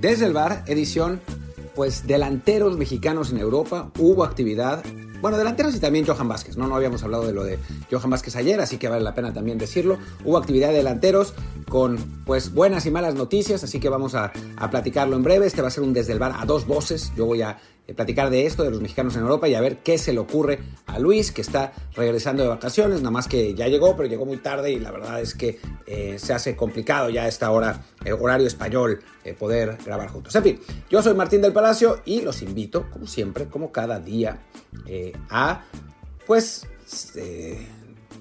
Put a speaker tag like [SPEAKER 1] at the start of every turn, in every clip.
[SPEAKER 1] Desde el bar, edición, pues delanteros mexicanos en Europa, hubo actividad. Bueno, delanteros y también Johan Vázquez, ¿no? No habíamos hablado de lo de Johan Vázquez ayer, así que vale la pena también decirlo. Hubo actividad de delanteros con, pues, buenas y malas noticias, así que vamos a, platicarlo en breve. Este va a ser un desde el bar a dos voces. Yo voy a eh, platicar de esto, de los mexicanos en Europa y a ver qué se le ocurre a Luis, que está regresando de vacaciones, nada más que ya llegó, pero llegó muy tarde y la verdad es que eh, se hace complicado ya a esta hora, el horario español, eh, poder grabar juntos. En fin, yo soy Martín del Palacio y los invito, como siempre, como cada día, a pues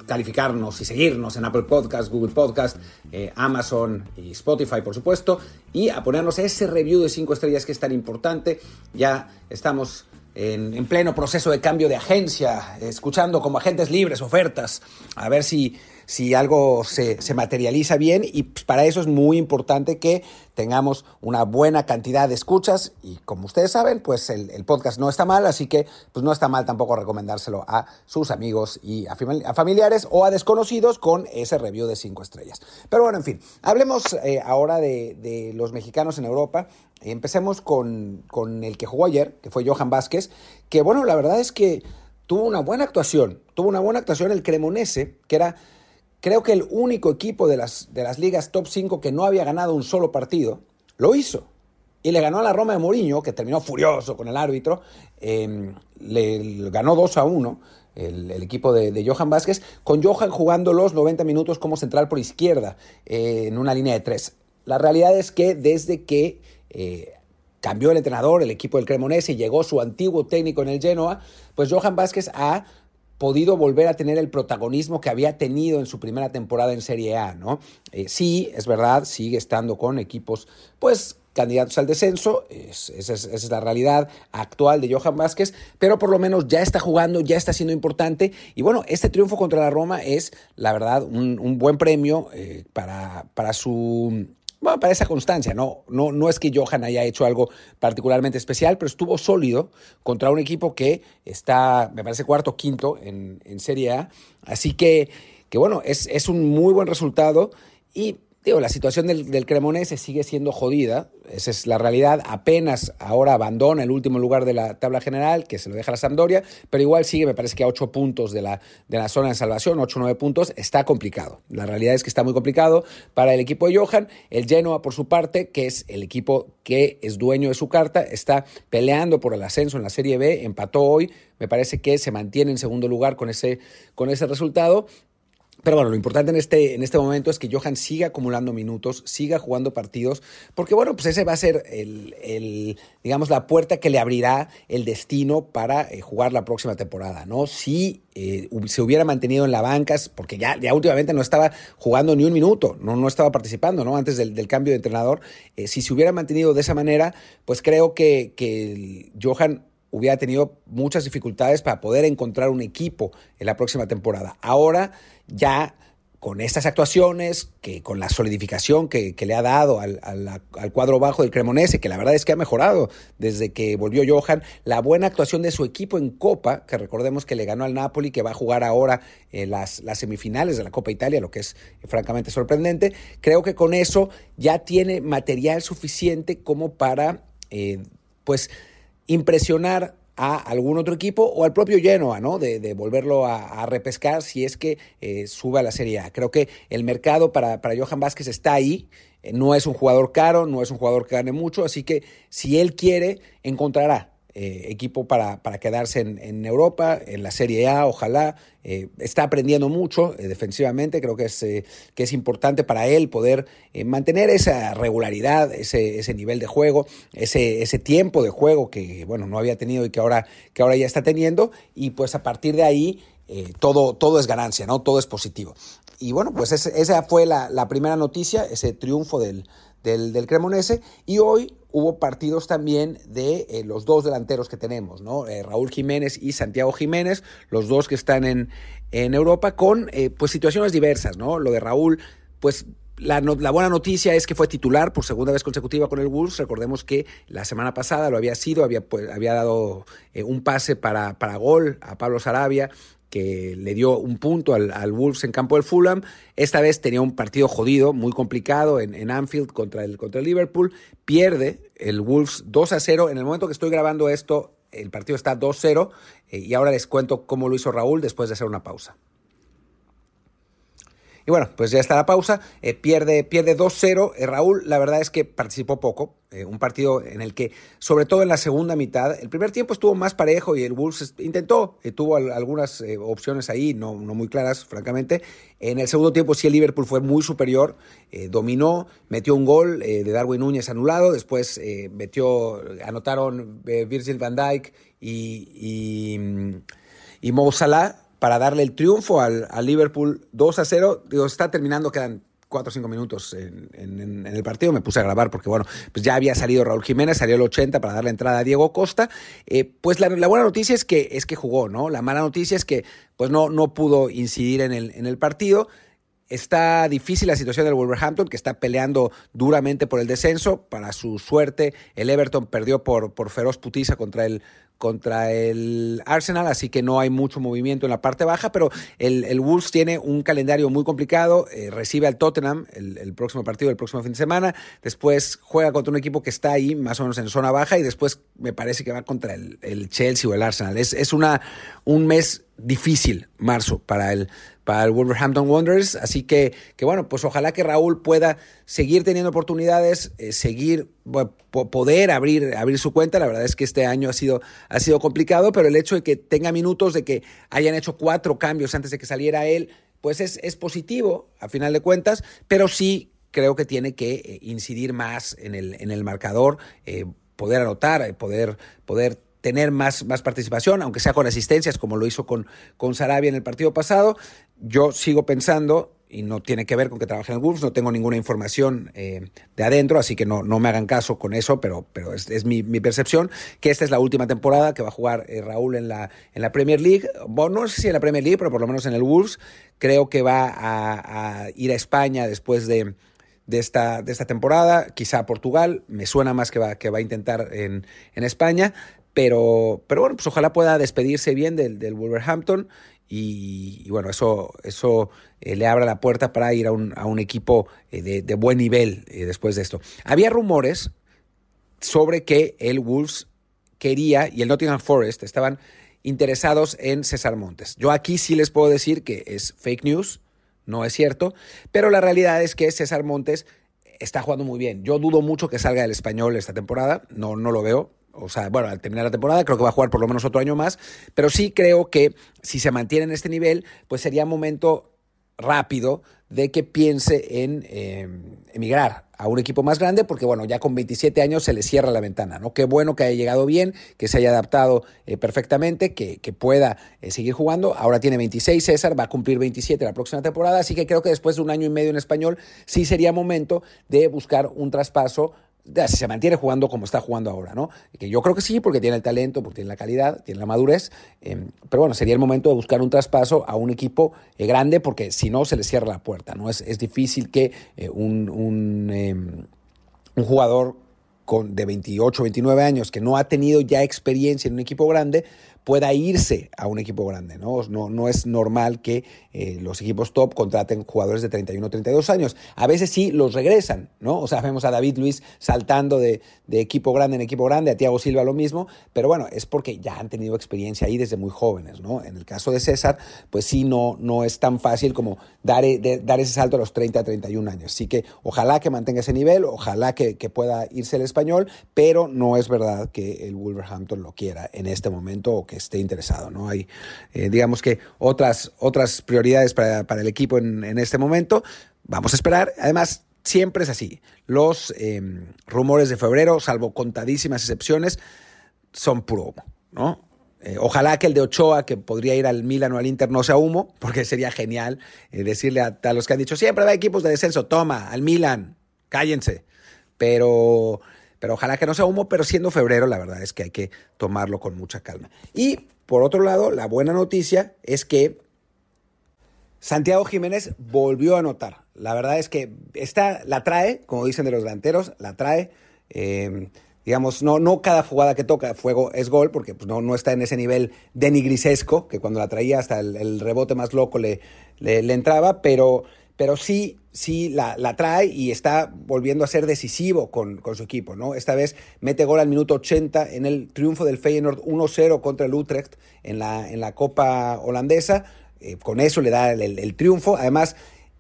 [SPEAKER 1] calificarnos y seguirnos en Apple Podcast, Google Podcast, eh, Amazon y Spotify, por supuesto, y a ponernos ese review de 5 estrellas que es tan importante. Ya estamos en, en, pleno proceso de cambio de agencia, escuchando como agentes libres ofertas, a ver si si algo se, materializa bien y para eso es muy importante que tengamos una buena cantidad de escuchas y como ustedes saben, pues el, podcast no está mal, así que pues no está mal tampoco recomendárselo a sus amigos y a, familiares o a desconocidos con ese review de cinco estrellas. Pero bueno, en fin, hablemos eh, ahora de, los mexicanos en Europa. Empecemos con, con el que jugó ayer, que fue Johan Vázquez, que bueno, la verdad es que tuvo una buena actuación, tuvo una buena actuación el Cremonese, que era creo que el único equipo de las, de las ligas top 5 que no había ganado un solo partido, lo hizo. Y le ganó a la Roma de Mourinho, que terminó furioso con el árbitro. Em, le, ganó 2 a 1 el, equipo de, Johan Vázquez, con Johan jugando los 90 minutos como central por izquierda, eh, en una línea de 3. La realidad es que desde que eh, cambió el entrenador, el equipo del Cremonese, y llegó su antiguo técnico en el Genoa, pues Johan Vázquez ha podido volver a tener el protagonismo que había tenido en su primera temporada en Serie A, ¿no? Eh, sí, es verdad, sigue estando con equipos, pues, candidatos al descenso, esa es, la realidad actual de Johan Vázquez, pero por lo menos ya está jugando, ya está siendo importante, y bueno, este triunfo contra la Roma es, la verdad, un, buen premio eh, para, para su para esa constancia, ¿no? No, no es que Johan haya hecho algo particularmente especial, pero estuvo sólido contra un equipo que está, me parece, cuarto quinto en, en Serie A. Así que, que bueno, es, es un muy buen resultado y Digo, la situación del, del, Cremonese sigue siendo jodida, esa es la realidad. Apenas ahora abandona el último lugar de la tabla general, que se lo deja la Sampdoria, pero igual sigue, me parece que a ocho puntos de la, de la zona de salvación, ocho o nueve puntos, está complicado. La realidad es que está muy complicado para el equipo de Johan. El Genoa, por su parte, que es el equipo que es dueño de su carta, está peleando por el ascenso en la Serie B, empató hoy, me parece que se mantiene en segundo lugar con ese, con ese resultado pero bueno, lo importante en este, en este momento es que Johan siga acumulando minutos, siga jugando partidos, porque bueno, pues ese va a ser el, digamos, la puerta que le abrirá el destino para eh, jugar la próxima temporada, ¿no? Si eh, se hubiera mantenido en la banca, porque ya, ya últimamente no estaba jugando ni un minuto, no, no estaba participando, ¿no? Antes del, cambio de entrenador, eh, si se hubiera mantenido de esa manera, pues creo que, que Johan hubiera tenido muchas dificultades para poder encontrar un equipo en la próxima temporada. Ahora ya con estas actuaciones, que con la solidificación que, le ha dado al, cuadro bajo del Cremonese, que la verdad es que ha mejorado desde que volvió Johan, la buena actuación de su equipo en Copa, que recordemos que le ganó al Napoli, que va a jugar ahora en las, las semifinales de la Copa Italia, lo que es francamente sorprendente, creo que con eso ya tiene material suficiente como para, eh, pues, impresionar a algún otro equipo o al propio Genoa, ¿no? De, volverlo a, repescar si es que eh, sube a la Serie A. Creo que el mercado para, para Johan Vázquez está ahí. Eh, no es un jugador caro, no es un jugador que gane mucho, así que si él quiere, encontrará eh, equipo para, para quedarse en, Europa, en la Serie A, ojalá. Eh, está aprendiendo mucho eh, defensivamente, creo que es, que es importante para él poder mantener esa regularidad, ese, ese nivel de juego, ese, ese tiempo de juego que bueno, no había tenido y que ahora, que ahora ya está teniendo. Y pues a partir de ahí todo, todo es ganancia, ¿no? Todo es positivo. Y bueno, pues esa fue la, la primera noticia, ese triunfo del, del, del Cremonese. Y hoy hubo partidos también de eh, los dos delanteros que tenemos, ¿no? Eh, Raúl Jiménez y Santiago Jiménez, los dos que están en, en Europa, con eh, pues situaciones diversas, ¿no? Lo de Raúl, pues la, la, buena noticia es que fue titular por segunda vez consecutiva con el Wolves. Recordemos que la semana pasada lo había sido, había, pues, había dado un pase para, para gol a Pablo Sarabia que le dio un punto al, Wolves en campo del Fulham. Esta vez tenía un partido jodido, muy complicado en, Anfield contra el, contra el Liverpool. Pierde el Wolves 2 a 0. En el momento que estoy grabando esto, el partido está 2-0 eh, y ahora les cuento cómo lo hizo Raúl después de hacer una pausa. Y bueno, pues ya está la pausa. Eh, pierde pierde 2-0. Eh, Raúl, la verdad es que participó poco. un partido en el que, sobre todo en la segunda mitad, el primer tiempo estuvo más parejo y el Wolves intentó, tuvo algunas opciones ahí, no, muy claras, francamente. En el segundo tiempo sí el Liverpool fue muy superior, dominó, metió un gol de Darwin Núñez anulado, después metió, anotaron Virgil van Dijk y, y, Salah para darle el triunfo al, Liverpool 2 a 0. Digo, está terminando, quedan 4 o 5 minutos en, el partido. Me puse a grabar porque, bueno, pues ya había salido Raúl Jiménez, salió el 80 para darle entrada a Diego Costa. Eh, pues la, buena noticia es que, es que jugó, ¿no? La mala noticia es que pues no, no pudo incidir en el, en el partido. Está difícil la situación del Wolverhampton, que está peleando duramente por el descenso. Para su suerte, el Everton perdió por, por feroz putiza contra el, contra el Arsenal, así que no hay mucho movimiento en la parte baja, pero el, Wolves tiene un calendario muy complicado, eh, recibe al Tottenham el, próximo partido, el próximo fin de semana, después juega contra un equipo que está ahí más o menos en zona baja y después me parece que va contra el, el Chelsea o el Arsenal. Es, es una, un mes difícil, marzo, para el, para el Wolverhampton Wanderers. Así que, que bueno, pues ojalá que Raúl pueda seguir teniendo oportunidades, eh, seguir, poder abrir, abrir su cuenta. La verdad es que este año ha sido, ha sido complicado, pero el hecho de que tenga minutos, de que hayan hecho cuatro cambios antes de que saliera él, pues es, es positivo, a final de cuentas, pero sí creo que tiene que eh, incidir más en el, en el marcador, eh, poder anotar, poder, poder tener más, más participación, aunque sea con asistencias, como lo hizo con, con Sarabia en el partido pasado. Yo sigo pensando, y no tiene que ver con que trabaje en Wolves, no tengo ninguna información eh, de adentro, así que no, no me hagan caso con eso, pero, pero es, mi, percepción, que esta es la última temporada que va a jugar eh, Raúl en la, en la Premier League. Bueno, no sé si en la Premier League, pero por lo menos en el Wolves. Creo que va a, ir a España después de, de esta, de esta temporada, quizá a Portugal, me suena más que va, que va a intentar en, en España, pero, pero bueno, pues ojalá pueda despedirse bien del, del Wolverhampton y, bueno, eso, eso eh, le abra la puerta para ir a un, a un equipo eh, de, de, buen nivel eh, después de esto. Había rumores sobre que el Wolves quería y el Nottingham Forest estaban interesados en César Montes. Yo aquí sí les puedo decir que es fake news, no es cierto, pero la realidad es que César Montes está jugando muy bien. Yo dudo mucho que salga del español esta temporada, no, no lo veo o sea, bueno, al terminar la temporada creo que va a jugar por lo menos otro año más, pero sí creo que si se mantiene en este nivel, pues sería momento rápido de que piense en em, emigrar a un equipo más grande, porque bueno, ya con 27 años se le cierra la ventana, ¿no? Qué bueno que haya llegado bien, que se haya adaptado eh, perfectamente, que, que pueda eh, seguir jugando. Ahora tiene 26 César, va a cumplir 27 la próxima temporada, así que creo que después de un año y medio en español, sí sería momento de buscar un traspaso si se mantiene jugando como está jugando ahora, ¿no? Que yo creo que sí, porque tiene el talento, porque tiene la calidad, tiene la madurez, em, pero bueno, sería el momento de buscar un traspaso a un equipo eh, grande, porque si no se le cierra la puerta, ¿no? Es, es difícil que eh, un, un, em, un jugador de 28, 29 años que no ha tenido ya experiencia en un equipo grande, pueda irse a un equipo grande. No, no, no es normal que eh, los equipos top contraten jugadores de 31 o 32 años. A veces sí los regresan, ¿no? O sea, vemos a David Luis saltando de, equipo grande en equipo grande, a Thiago Silva lo mismo, pero bueno, es porque ya han tenido experiencia ahí desde muy jóvenes, ¿no? En el caso de César, pues sí, no, no es tan fácil como dar, e, dar ese salto a los 30 a 31 años. Así que ojalá que mantenga ese nivel, ojalá que, que pueda irse el español, pero no es verdad que el Wolverhampton lo quiera en este momento o que esté interesado. ¿no? Hay, eh, digamos que, otras, otras prioridades para, el equipo en, este momento. Vamos a esperar. Además, siempre es así. Los em, rumores de febrero, salvo contadísimas excepciones, son puro humo. ¿no? Eh, ojalá que el de Ochoa, que podría ir al Milan o al Inter, no sea humo, porque sería genial eh, decirle a, a, los que han dicho siempre va equipos de descenso, toma, al Milan, cállense. Pero pero ojalá que no sea humo, pero siendo febrero, la verdad es que hay que tomarlo con mucha calma. Y por otro lado, la buena noticia es que Santiago Jiménez volvió a anotar. La verdad es que esta la trae, como dicen de los delanteros, la trae. Eh, digamos, no, no cada jugada que toca fuego es gol, porque pues, no, no está en ese nivel denigrisesco, que cuando la traía hasta el, rebote más loco le, le, entraba, pero, pero sí, sí la, la, trae y está volviendo a ser decisivo con, con, su equipo, ¿no? Esta vez mete gol al minuto 80 en el triunfo del Feyenoord 1-0 contra el Utrecht en la, en la Copa holandesa, eh, con eso le da el, el triunfo, además...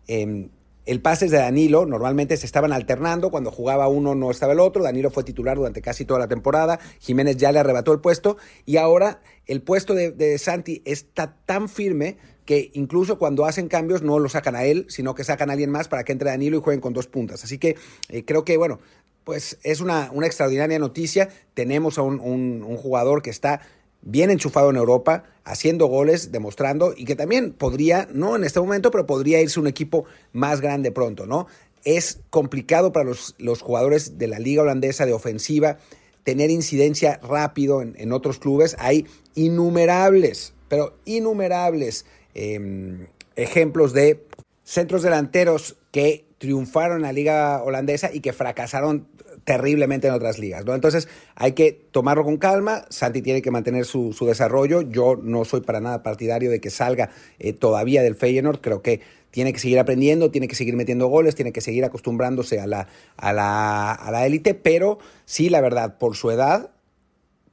[SPEAKER 1] Eh, el pase de Danilo, normalmente se estaban alternando, cuando jugaba uno no estaba el otro, Danilo fue titular durante casi toda la temporada, Jiménez ya le arrebató el puesto. Y ahora el puesto de, Santi está tan firme que incluso cuando hacen cambios no lo sacan a él, sino que sacan a alguien más para que entre Danilo y jueguen con dos puntas. Así que eh, creo que, bueno, pues es una, una extraordinaria noticia. Tenemos a un jugador que está bien enchufado en Europa, haciendo goles, demostrando y que también podría, no en este momento, pero podría irse un equipo más grande pronto, ¿no? Es complicado para los, los jugadores de la liga holandesa de ofensiva tener incidencia rápido en, otros clubes. Hay innumerables, pero innumerables em, ejemplos de centros delanteros que triunfaron en la liga holandesa y que fracasaron terriblemente en otras ligas. Entonces hay que tomarlo con calma, Santi tiene que mantener su, desarrollo, yo no soy para nada partidario de que salga eh, todavía del Feyenoord, creo que tiene que seguir aprendiendo, tiene que seguir metiendo goles, tiene que seguir acostumbrándose a la, a la, a la élite, pero sí, la verdad, por su edad,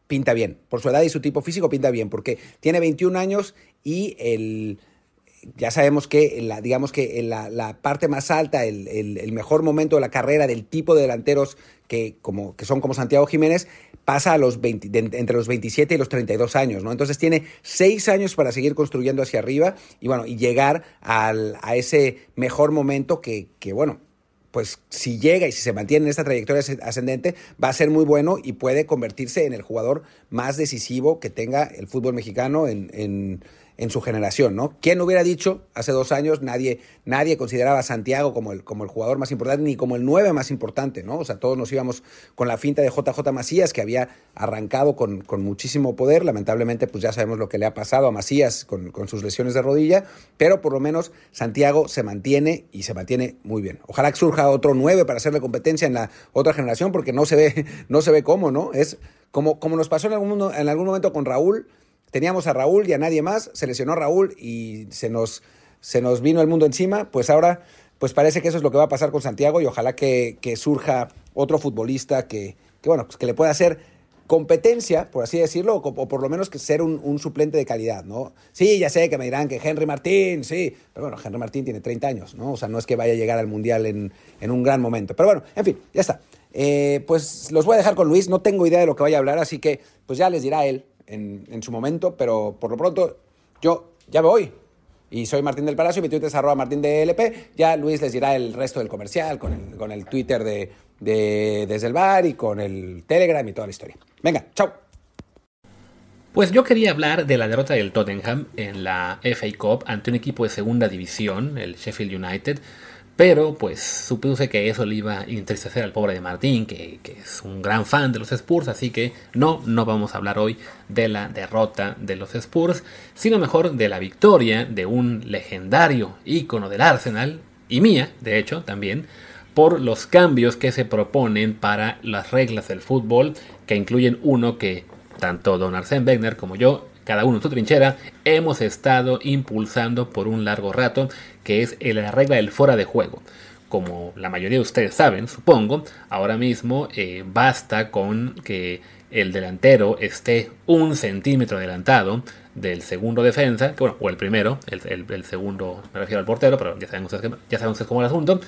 [SPEAKER 1] pinta bien, por su edad y su tipo físico pinta bien, porque tiene 21 años y el ya sabemos que la, digamos que en la, parte más alta, el, mejor momento de la carrera del tipo de delanteros que, como, que son como Santiago Jiménez, pasa a los entre los 27 y los 32 años, ¿no? Entonces tiene seis años para seguir construyendo hacia arriba y bueno, y llegar al, a ese mejor momento que, que, bueno, pues si llega y si se mantiene en esta trayectoria ascendente, va a ser muy bueno y puede convertirse en el jugador más decisivo que tenga el fútbol mexicano en en su generación, ¿no? ¿Quién hubiera dicho hace dos años? Nadie, nadie consideraba a Santiago como el, como el jugador más importante ni como el nueve más importante, ¿no? O sea, todos nos íbamos con la finta de JJ Macías, que había arrancado con, con muchísimo poder. Lamentablemente, pues ya sabemos lo que le ha pasado a Macías con, con, sus lesiones de rodilla, pero por lo menos Santiago se mantiene y se mantiene muy bien. Ojalá que surja otro nueve para hacerle competencia en la otra generación, porque no se ve, no se ve cómo, ¿no? Es como, como nos pasó en algún, en algún momento con Raúl teníamos a Raúl y a nadie más, se lesionó Raúl y se nos, se nos vino el mundo encima, pues ahora pues parece que eso es lo que va a pasar con Santiago y ojalá que, surja otro futbolista que, bueno, pues que le pueda hacer competencia, por así decirlo, o, por lo menos que ser un, suplente de calidad, ¿no? Sí, ya sé que me dirán que Henry Martín, sí, pero bueno, Henry Martín tiene 30 años, ¿no? O sea, no es que vaya a llegar al Mundial en, un gran momento. Pero bueno, en fin, ya está. Eh, pues los voy a dejar con Luis, no tengo idea de lo que vaya a hablar, así que pues ya les dirá él en, su momento, pero por lo pronto yo ya me voy. Y soy Martín del Palacio, mi Twitter es arroba Martín LP. Ya Luis les dirá el resto del comercial con el, con el Twitter de, de Desde el Bar y con el Telegram y toda la historia. Venga, chao.
[SPEAKER 2] Pues yo quería hablar de la derrota del Tottenham en la FA Cup ante un equipo de segunda división, el Sheffield United, pero pues supuse que eso le iba a entristecer al pobre de Martín, que, es un gran fan de los Spurs, así que no, no vamos a hablar hoy de la derrota de los Spurs, sino mejor de la victoria de un legendario ícono del Arsenal, y mía, de hecho, también, por los cambios que se proponen para las reglas del fútbol, que incluyen uno que tanto Don Arsène Wenger como yo cada uno en su trinchera, hemos estado impulsando por un largo rato, que es la regla del fuera de juego. Como la mayoría de ustedes saben, supongo, ahora mismo eh, basta con que el delantero esté un centímetro adelantado del segundo defensa, o el primero, el, segundo, me refiero al portero, pero ya saben ustedes, ya saben ustedes cómo es el asunto,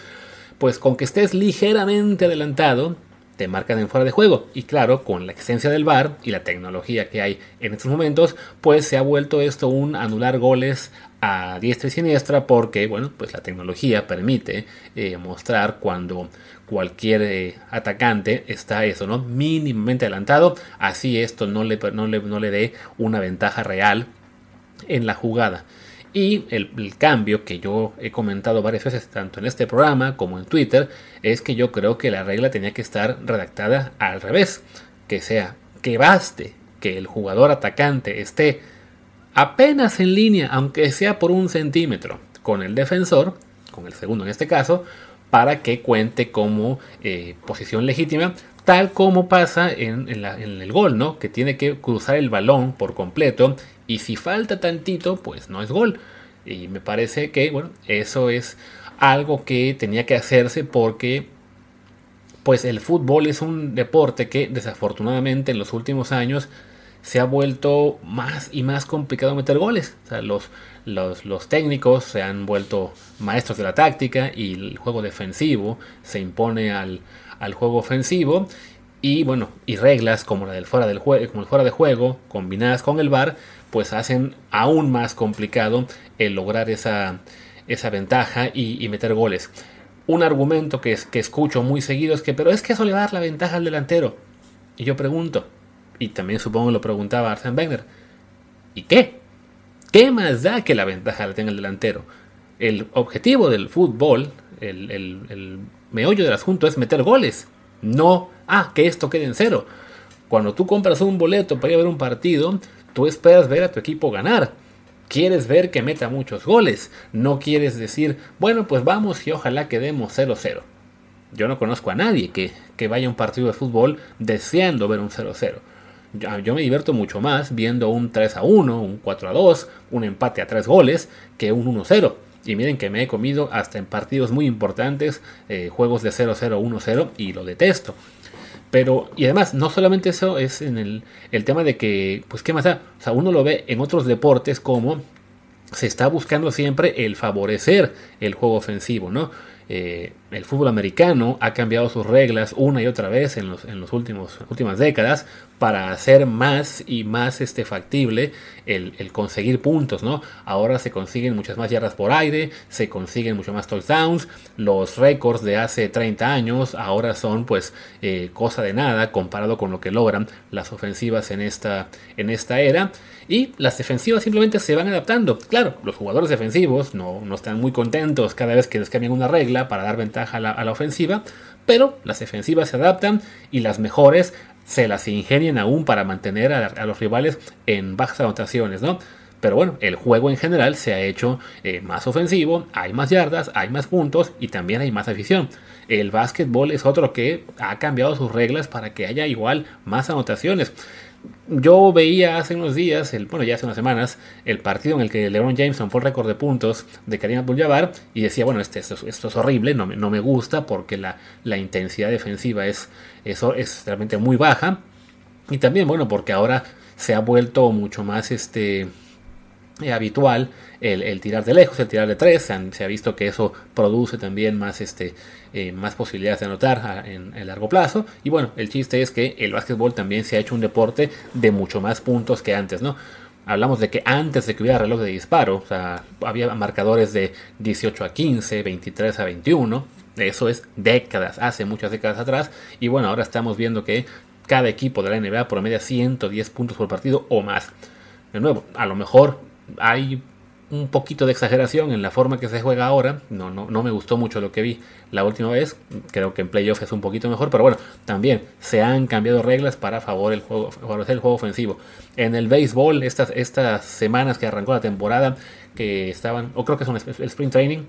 [SPEAKER 2] pues con que estés ligeramente adelantado, te marcan en fuera de juego. Y claro, con la existencia del VAR y la tecnología que hay en estos momentos, pues se ha vuelto esto un anular goles a diestra y siniestra porque, bueno, pues la tecnología permite eh, mostrar cuando cualquier eh, atacante está eso, ¿no? Mínimamente adelantado, así esto no le, no le, no le dé una ventaja real en la jugada. Y el, cambio que yo he comentado varias veces, tanto en este programa como en Twitter, es que yo creo que la regla tenía que estar redactada al revés. Que sea que baste que el jugador atacante esté apenas en línea, aunque sea por un centímetro, con el defensor, con el segundo en este caso, para que cuente como eh, posición legítima tal como pasa en, el gol, ¿no? Que tiene que cruzar el balón por completo y si falta tantito, pues no es gol. Y me parece que, bueno, eso es algo que tenía que hacerse porque pues el fútbol es un deporte que desafortunadamente en los últimos años se ha vuelto más y más complicado meter goles. O sea, los, los, técnicos se han vuelto maestros de la táctica y el juego defensivo se impone al, al juego ofensivo. Y bueno, y reglas como la del fuera del juego, como el fuera de juego, combinadas con el VAR, pues hacen aún más complicado el lograr esa, esa ventaja y, meter goles. Un argumento que, que escucho muy seguido es que, pero es que eso le va a dar la ventaja al delantero. Y yo pregunto, y también supongo lo preguntaba Arsene Wenger, ¿y qué? ¿Qué más da que la ventaja la tenga el delantero? El objetivo del fútbol, el, el meollo del asunto es meter goles. No, ah, que esto quede en cero. Cuando tú compras un boleto para ir a ver un partido, tú esperas ver a tu equipo ganar. Quieres ver que meta muchos goles. No quieres decir, bueno, pues vamos y ojalá quedemos 0-0. Yo no conozco a nadie que, que vaya a un partido de fútbol deseando ver un 0-0. Yo, me divierto mucho más viendo un 3 1, un 4 2, un empate a 3 goles que un 1 0. Y miren que me he comido hasta en partidos muy importantes eh, juegos de 0-0, 1-0 y lo detesto. Pero, y además, no solamente eso es en el, el tema de que, pues, ¿qué más da? O sea, uno lo ve en otros deportes como se está buscando siempre el favorecer el juego ofensivo, ¿no? Eh, el fútbol americano ha cambiado sus reglas una y otra vez en los, en los últimos últimas décadas para hacer más y más este, factible el, conseguir puntos, ¿no? Ahora se consiguen muchas más yardas por aire, se consiguen mucho más touchdowns, los récords de hace 30 años ahora son pues eh, cosa de nada comparado con lo que logran las ofensivas en esta, en esta era y las defensivas simplemente se van adaptando. Claro, los jugadores defensivos no, no están muy contentos cada vez que les cambian una regla para dar ventaja a la, ofensiva, pero las defensivas se adaptan y las mejores se las ingenian aún para mantener a, los rivales en bajas anotaciones, ¿no? Pero bueno, el juego en general se ha hecho eh, más ofensivo, hay más yardas, hay más puntos y también hay más afición. El básquetbol es otro que ha cambiado sus reglas para que haya igual más anotaciones yo veía hace unos días, el, bueno, ya hace unas semanas, el partido en el que LeBron James fue el récord de puntos de Karim Abdul-Jabbar y decía, bueno, este, esto, es horrible, no me, no me gusta porque la, la intensidad defensiva es, eso es realmente muy baja. Y también, bueno, porque ahora se ha vuelto mucho más este, eh, habitual el, tirar de lejos, el tirar de tres. Se, ha visto que eso produce también más, este, eh, más posibilidades de anotar en el largo plazo. Y bueno, el chiste es que el básquetbol también se ha hecho un deporte de mucho más puntos que antes, ¿no? Hablamos de que antes de que hubiera reloj de disparo, o sea, había marcadores de 18 a 15, 23 a 21. Eso es décadas, hace muchas décadas atrás. Y bueno, ahora estamos viendo que cada equipo de la NBA promedia 110 puntos por partido o más. De nuevo, a lo mejor hay un poquito de exageración en la forma que se juega ahora. No, no, no me gustó mucho lo que vi la última vez. Creo que en playoff es un poquito mejor. Pero bueno, también se han cambiado reglas para favorecer el juego, favorecer el juego ofensivo. En el béisbol, estas, estas semanas que arrancó la temporada, que estaban, o creo que son el sprint training,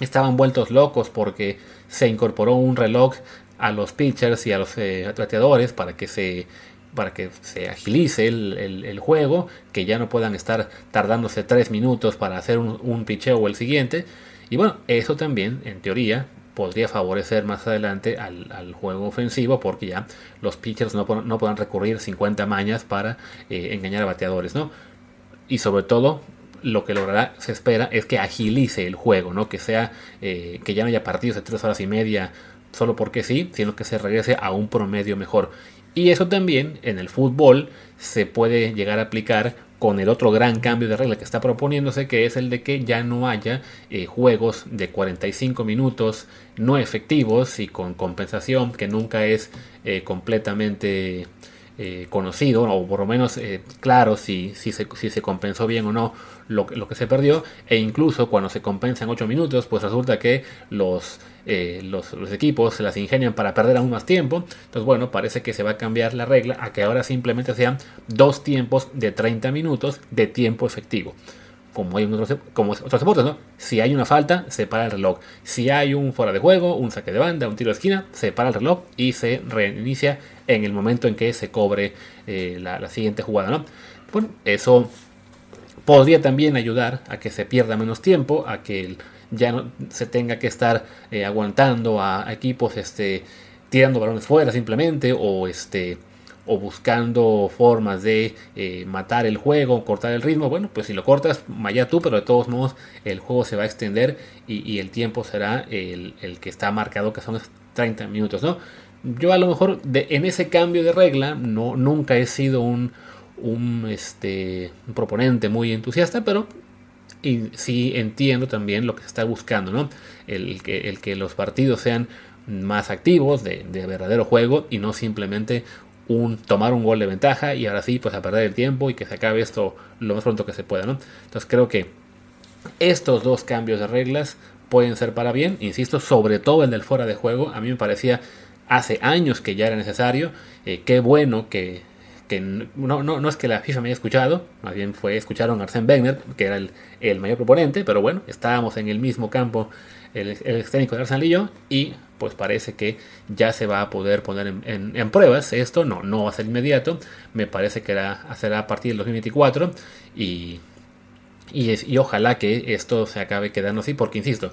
[SPEAKER 2] estaban vueltos locos porque se incorporó un reloj a los pitchers y a los eh, para que se para que se agilice el, juego, que ya no puedan estar tardándose tres minutos para hacer un, un o el siguiente. Y bueno, eso también, en teoría, podría favorecer más adelante al, juego ofensivo porque ya los pitchers no, no recurrir 50 mañas para eh, engañar a bateadores, ¿no? Y sobre todo, lo que logrará, se espera, es que agilice el juego, ¿no? Que sea, eh, que ya no haya partidos de tres horas y media solo porque sí, sino que se regrese a un promedio mejor. Y eso también en el fútbol se puede llegar a aplicar con el otro gran cambio de regla que está proponiéndose, que es el de que ya no haya eh, juegos de 45 minutos no efectivos y con compensación, que nunca es eh, completamente eh, conocido, o por lo menos claro si, si, se, si se compensó bien o no lo, lo, que se perdió, e incluso cuando se compensa en 8 minutos, pues resulta que los eh, los, equipos se las ingenian para perder aún más tiempo. Entonces, bueno, parece que se va a cambiar la regla a que ahora simplemente sean dos tiempos de 30 minutos de tiempo efectivo. Como hay en otros, como otros deportes, ¿no? Si hay una falta, se para el reloj. Si hay un fuera de juego, un saque de banda, un tiro de esquina, se para el reloj y se reinicia en el momento en que se cobre eh, la, siguiente jugada, ¿no? Bueno, eso podría también ayudar a que se pierda menos tiempo, a que ya no se tenga que estar eh, aguantando a, a, equipos este, tirando balones fuera simplemente o este o buscando formas de eh, matar el juego, cortar el ritmo, bueno, pues si lo cortas, vaya tú, pero de todos modos el juego se va a extender y, el tiempo será el, que está marcado, que son 30 minutos, ¿no? Yo a lo mejor en ese cambio de regla no, nunca he sido un, un, este, proponente muy entusiasta, pero y sí entiendo también lo que se está buscando, ¿no? El que, el que los partidos sean más activos, de, verdadero juego y no simplemente un, tomar un gol de ventaja y ahora sí, pues a perder el tiempo y que se acabe esto lo más pronto que se pueda, ¿no? Entonces creo que estos dos cambios de reglas pueden ser para bien, insisto, sobre todo el del fuera de juego, a mí me parecía hace años que ya era necesario, eh, qué bueno que, que no, no, no, es que la FIFA me haya escuchado, más bien fue, escucharon a Arsène Wenger, que era el, el mayor proponente, pero bueno, estábamos en el mismo campo el, el técnico de Arsène y y pues parece que ya se va a poder poner en, pruebas esto, no, no va a ser inmediato, me parece que era, será a partir del 2024 y, y, ojalá que esto se acabe quedando así, porque insisto,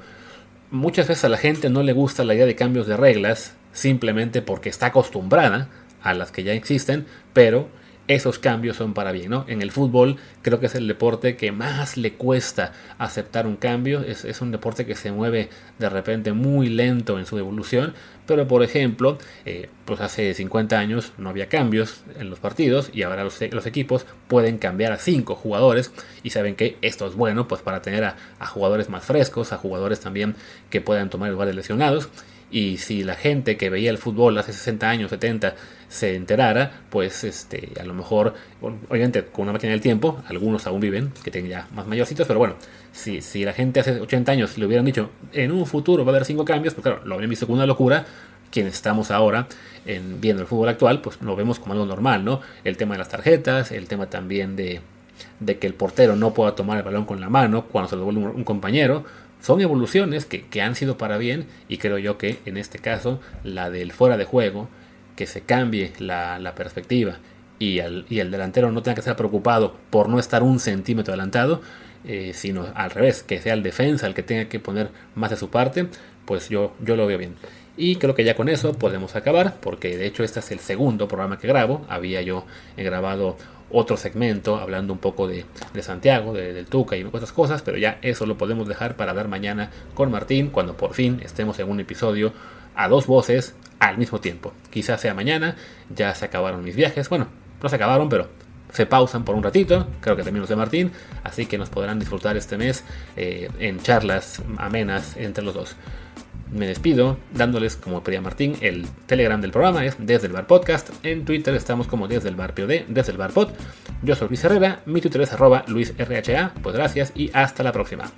[SPEAKER 2] muchas veces a la gente no le gusta la idea de cambios de reglas simplemente porque está acostumbrada a las que ya existen, pero esos cambios son para bien, ¿no? En el fútbol creo que es el deporte que más le cuesta aceptar un cambio, es, un deporte que se mueve de repente muy lento en su evolución, pero por ejemplo, eh, pues hace 50 años no había cambios en los partidos y ahora los, equipos pueden cambiar a 5 jugadores y saben que esto es bueno pues para tener a, jugadores más frescos, a jugadores también que puedan tomar lugar de lesionados y si la gente que veía el fútbol hace 60 años, 70, se enterara, pues este, a lo mejor, obviamente con una máquina del tiempo, algunos aún viven, que tienen ya más mayorcitos, pero bueno, si, si la gente hace 80 años le hubieran dicho, en un futuro va a haber cinco cambios, pues claro, lo habrían visto como una locura, quienes estamos ahora en, viendo el fútbol actual, pues lo vemos como algo normal, ¿no? El tema de las tarjetas, el tema también de, de que el portero no pueda tomar el balón con la mano cuando se lo devuelve un compañero, son evoluciones que, han sido para bien y creo yo que en este caso la del fuera de juego, que se cambie la, perspectiva y, el delantero no tenga que estar preocupado por no estar un centímetro adelantado, eh, sino al revés, que sea el defensa el que tenga que poner más de su parte, pues yo, yo lo veo bien. Y creo que ya con eso podemos acabar, porque de hecho este es el segundo programa que grabo. Había yo grabado otro segmento hablando un poco de, Santiago, de, del Tuca y otras cosas, pero ya eso lo podemos dejar para dar mañana con Martín cuando por fin estemos en un episodio a dos voces al mismo tiempo. Quizás sea mañana, ya se acabaron mis viajes, bueno, no se acabaron, pero se pausan por un ratito, creo que también los de Martín, así que nos podrán disfrutar este mes eh, en charlas amenas entre los dos me despido dándoles, como pedía Martín, el Telegram del programa es Desde el Bar Podcast. En Twitter estamos como Desde el Bar POD, Desde el Bar Pod. Yo soy Luis Herrera, mi Twitter es arroba LuisRHA. Pues gracias y hasta la próxima.